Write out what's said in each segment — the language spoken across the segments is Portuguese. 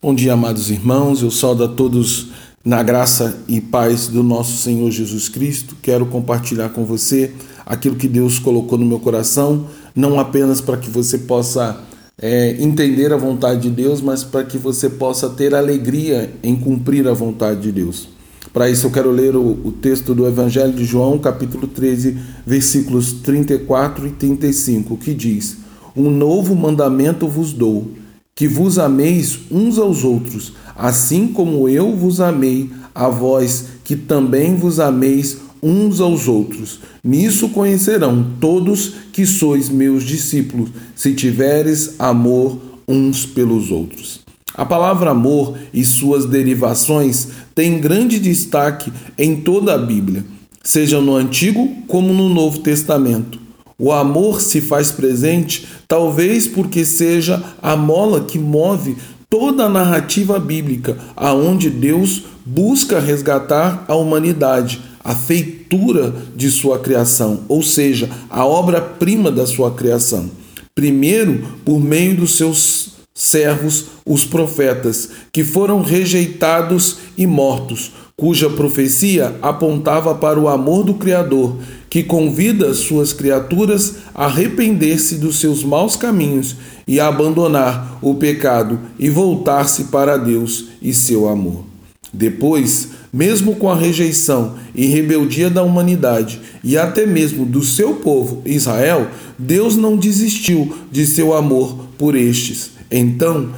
Bom dia, amados irmãos. Eu saúdo a todos na graça e paz do nosso Senhor Jesus Cristo. Quero compartilhar com você aquilo que Deus colocou no meu coração, não apenas para que você possa é, entender a vontade de Deus, mas para que você possa ter alegria em cumprir a vontade de Deus. Para isso, eu quero ler o, o texto do Evangelho de João, capítulo 13, versículos 34 e 35, que diz: Um novo mandamento vos dou que vos ameis uns aos outros, assim como eu vos amei a vós, que também vos ameis uns aos outros. Nisso conhecerão todos que sois meus discípulos, se tiveres amor uns pelos outros. A palavra amor e suas derivações têm grande destaque em toda a Bíblia, seja no Antigo como no Novo Testamento. O amor se faz presente, talvez porque seja a mola que move toda a narrativa bíblica, aonde Deus busca resgatar a humanidade, a feitura de sua criação, ou seja, a obra-prima da sua criação. Primeiro, por meio dos seus servos, os profetas, que foram rejeitados e mortos, cuja profecia apontava para o amor do Criador, que convida suas criaturas a arrepender-se dos seus maus caminhos e a abandonar o pecado e voltar-se para Deus e seu amor. Depois, mesmo com a rejeição e rebeldia da humanidade e até mesmo do seu povo Israel, Deus não desistiu de seu amor por estes. Então,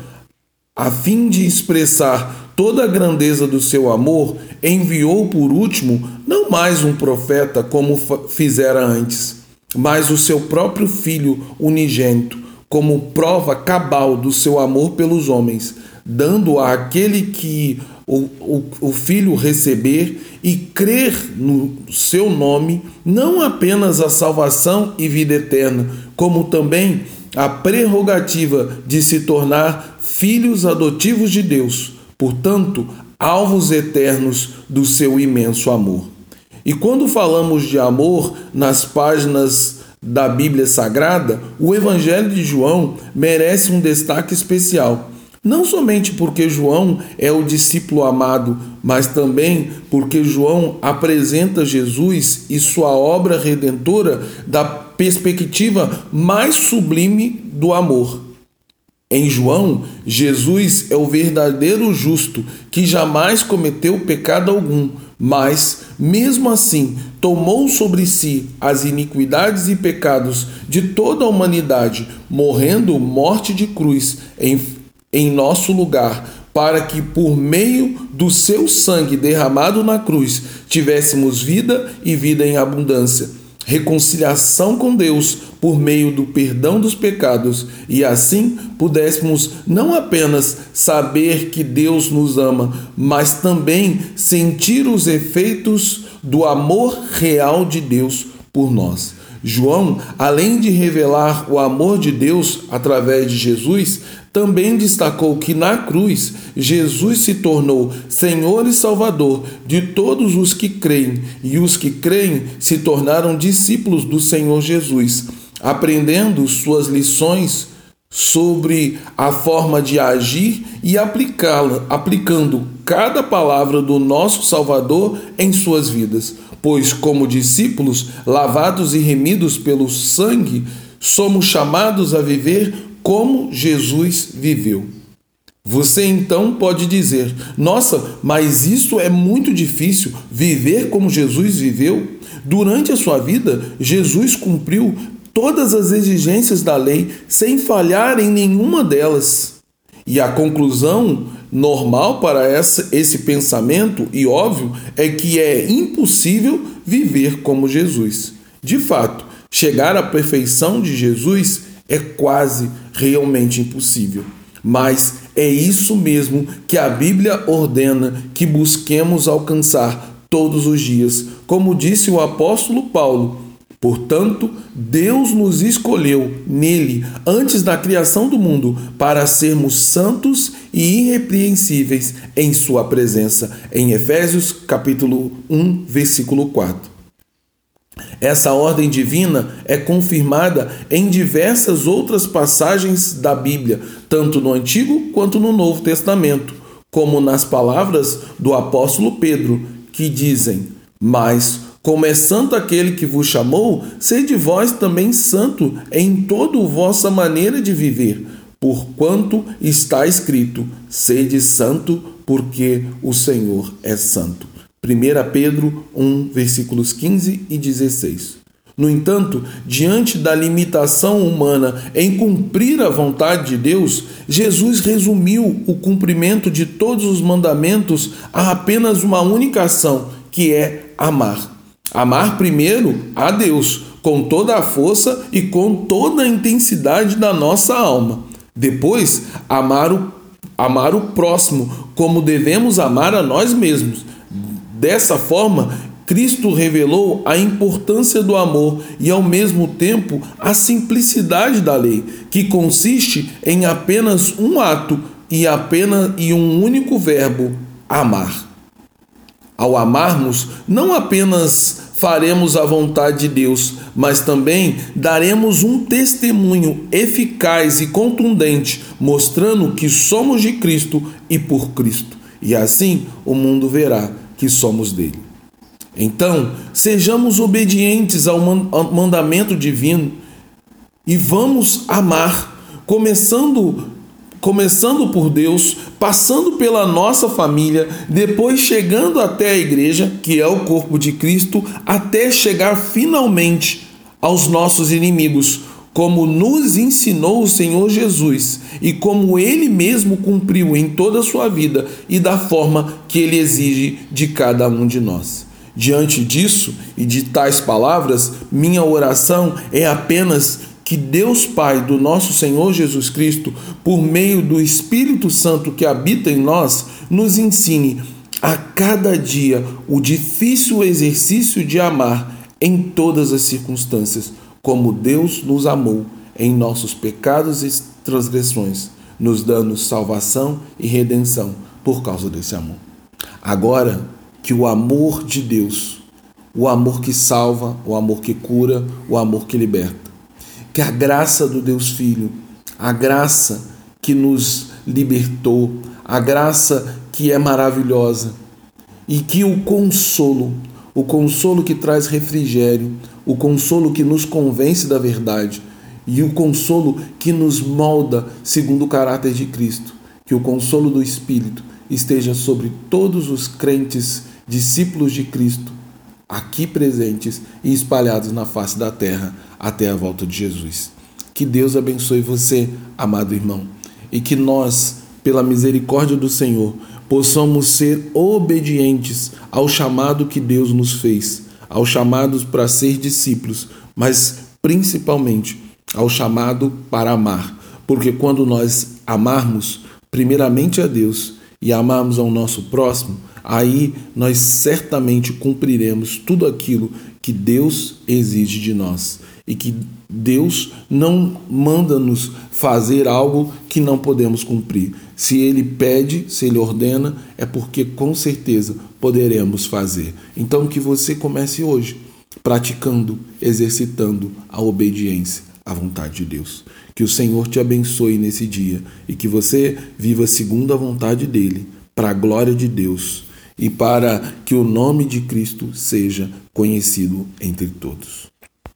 a fim de expressar toda a grandeza do seu amor, enviou por último não mais um profeta como fizera antes, mas o seu próprio Filho unigênito, como prova cabal do seu amor pelos homens, dando a aquele que o, o, o Filho receber e crer no seu nome, não apenas a salvação e vida eterna, como também a prerrogativa de se tornar filhos adotivos de Deus portanto, alvos eternos do seu imenso amor. E quando falamos de amor nas páginas da Bíblia Sagrada, o Evangelho de João merece um destaque especial. Não somente porque João é o discípulo amado, mas também porque João apresenta Jesus e sua obra redentora da perspectiva mais sublime do amor. Em João, Jesus é o verdadeiro justo que jamais cometeu pecado algum, mas, mesmo assim, tomou sobre si as iniquidades e pecados de toda a humanidade, morrendo morte de cruz em, em nosso lugar, para que, por meio do seu sangue derramado na cruz, tivéssemos vida e vida em abundância reconciliação com Deus por meio do perdão dos pecados e assim pudéssemos não apenas saber que Deus nos ama, mas também sentir os efeitos do amor real de Deus por nós. João, além de revelar o amor de Deus através de Jesus, também destacou que na cruz Jesus se tornou Senhor e Salvador de todos os que creem, e os que creem se tornaram discípulos do Senhor Jesus, aprendendo suas lições sobre a forma de agir e aplicá-la, aplicando cada palavra do nosso Salvador em suas vidas. Pois, como discípulos lavados e remidos pelo sangue, somos chamados a viver como Jesus viveu. Você então pode dizer: Nossa, mas isso é muito difícil, viver como Jesus viveu? Durante a sua vida, Jesus cumpriu todas as exigências da lei sem falhar em nenhuma delas. E a conclusão normal para essa, esse pensamento, e óbvio, é que é impossível viver como Jesus. De fato, chegar à perfeição de Jesus é quase realmente impossível. Mas é isso mesmo que a Bíblia ordena que busquemos alcançar todos os dias, como disse o apóstolo Paulo. Portanto, Deus nos escolheu nele antes da criação do mundo para sermos santos e irrepreensíveis em sua presença. Em Efésios capítulo 1, versículo 4. Essa ordem divina é confirmada em diversas outras passagens da Bíblia, tanto no Antigo quanto no Novo Testamento, como nas palavras do apóstolo Pedro, que dizem: Mas, como é santo aquele que vos chamou, sede vós também santo em toda a vossa maneira de viver, porquanto está escrito: Sede santo, porque o Senhor é santo. 1 Pedro 1, versículos 15 e 16. No entanto, diante da limitação humana em cumprir a vontade de Deus, Jesus resumiu o cumprimento de todos os mandamentos a apenas uma única ação, que é amar. Amar primeiro a Deus, com toda a força e com toda a intensidade da nossa alma. Depois, amar o, amar o próximo, como devemos amar a nós mesmos. Dessa forma, Cristo revelou a importância do amor e, ao mesmo tempo, a simplicidade da lei, que consiste em apenas um ato e apenas e um único verbo: amar. Ao amarmos, não apenas faremos a vontade de Deus, mas também daremos um testemunho eficaz e contundente, mostrando que somos de Cristo e por Cristo. E assim o mundo verá que somos dele. Então, sejamos obedientes ao mandamento divino e vamos amar, começando começando por Deus, passando pela nossa família, depois chegando até a igreja, que é o corpo de Cristo, até chegar finalmente aos nossos inimigos, como nos ensinou o Senhor Jesus e como ele mesmo cumpriu em toda a sua vida e da forma que ele exige de cada um de nós. Diante disso e de tais palavras, minha oração é apenas que Deus Pai do nosso Senhor Jesus Cristo, por meio do Espírito Santo que habita em nós, nos ensine a cada dia o difícil exercício de amar em todas as circunstâncias, como Deus nos amou em nossos pecados e transgressões, nos dando salvação e redenção por causa desse amor. Agora que o amor de Deus, o amor que salva, o amor que cura, o amor que liberta, que a graça do Deus Filho, a graça que nos libertou, a graça que é maravilhosa e que o consolo, o consolo que traz refrigério, o consolo que nos convence da verdade e o consolo que nos molda segundo o caráter de Cristo, que o consolo do Espírito esteja sobre todos os crentes, discípulos de Cristo, aqui presentes e espalhados na face da terra até a volta de Jesus. Que Deus abençoe você, amado irmão, e que nós, pela misericórdia do Senhor, possamos ser obedientes ao chamado que Deus nos fez, ao chamado para ser discípulos, mas principalmente ao chamado para amar, porque quando nós amarmos primeiramente a Deus e amarmos ao nosso próximo, aí nós certamente cumpriremos tudo aquilo que Deus exige de nós e que Deus não manda nos fazer algo que não podemos cumprir. Se Ele pede, se Ele ordena, é porque com certeza poderemos fazer. Então que você comece hoje praticando, exercitando a obediência à vontade de Deus. Que o Senhor te abençoe nesse dia e que você viva segundo a vontade dele, para a glória de Deus e para que o nome de Cristo seja conhecido entre todos.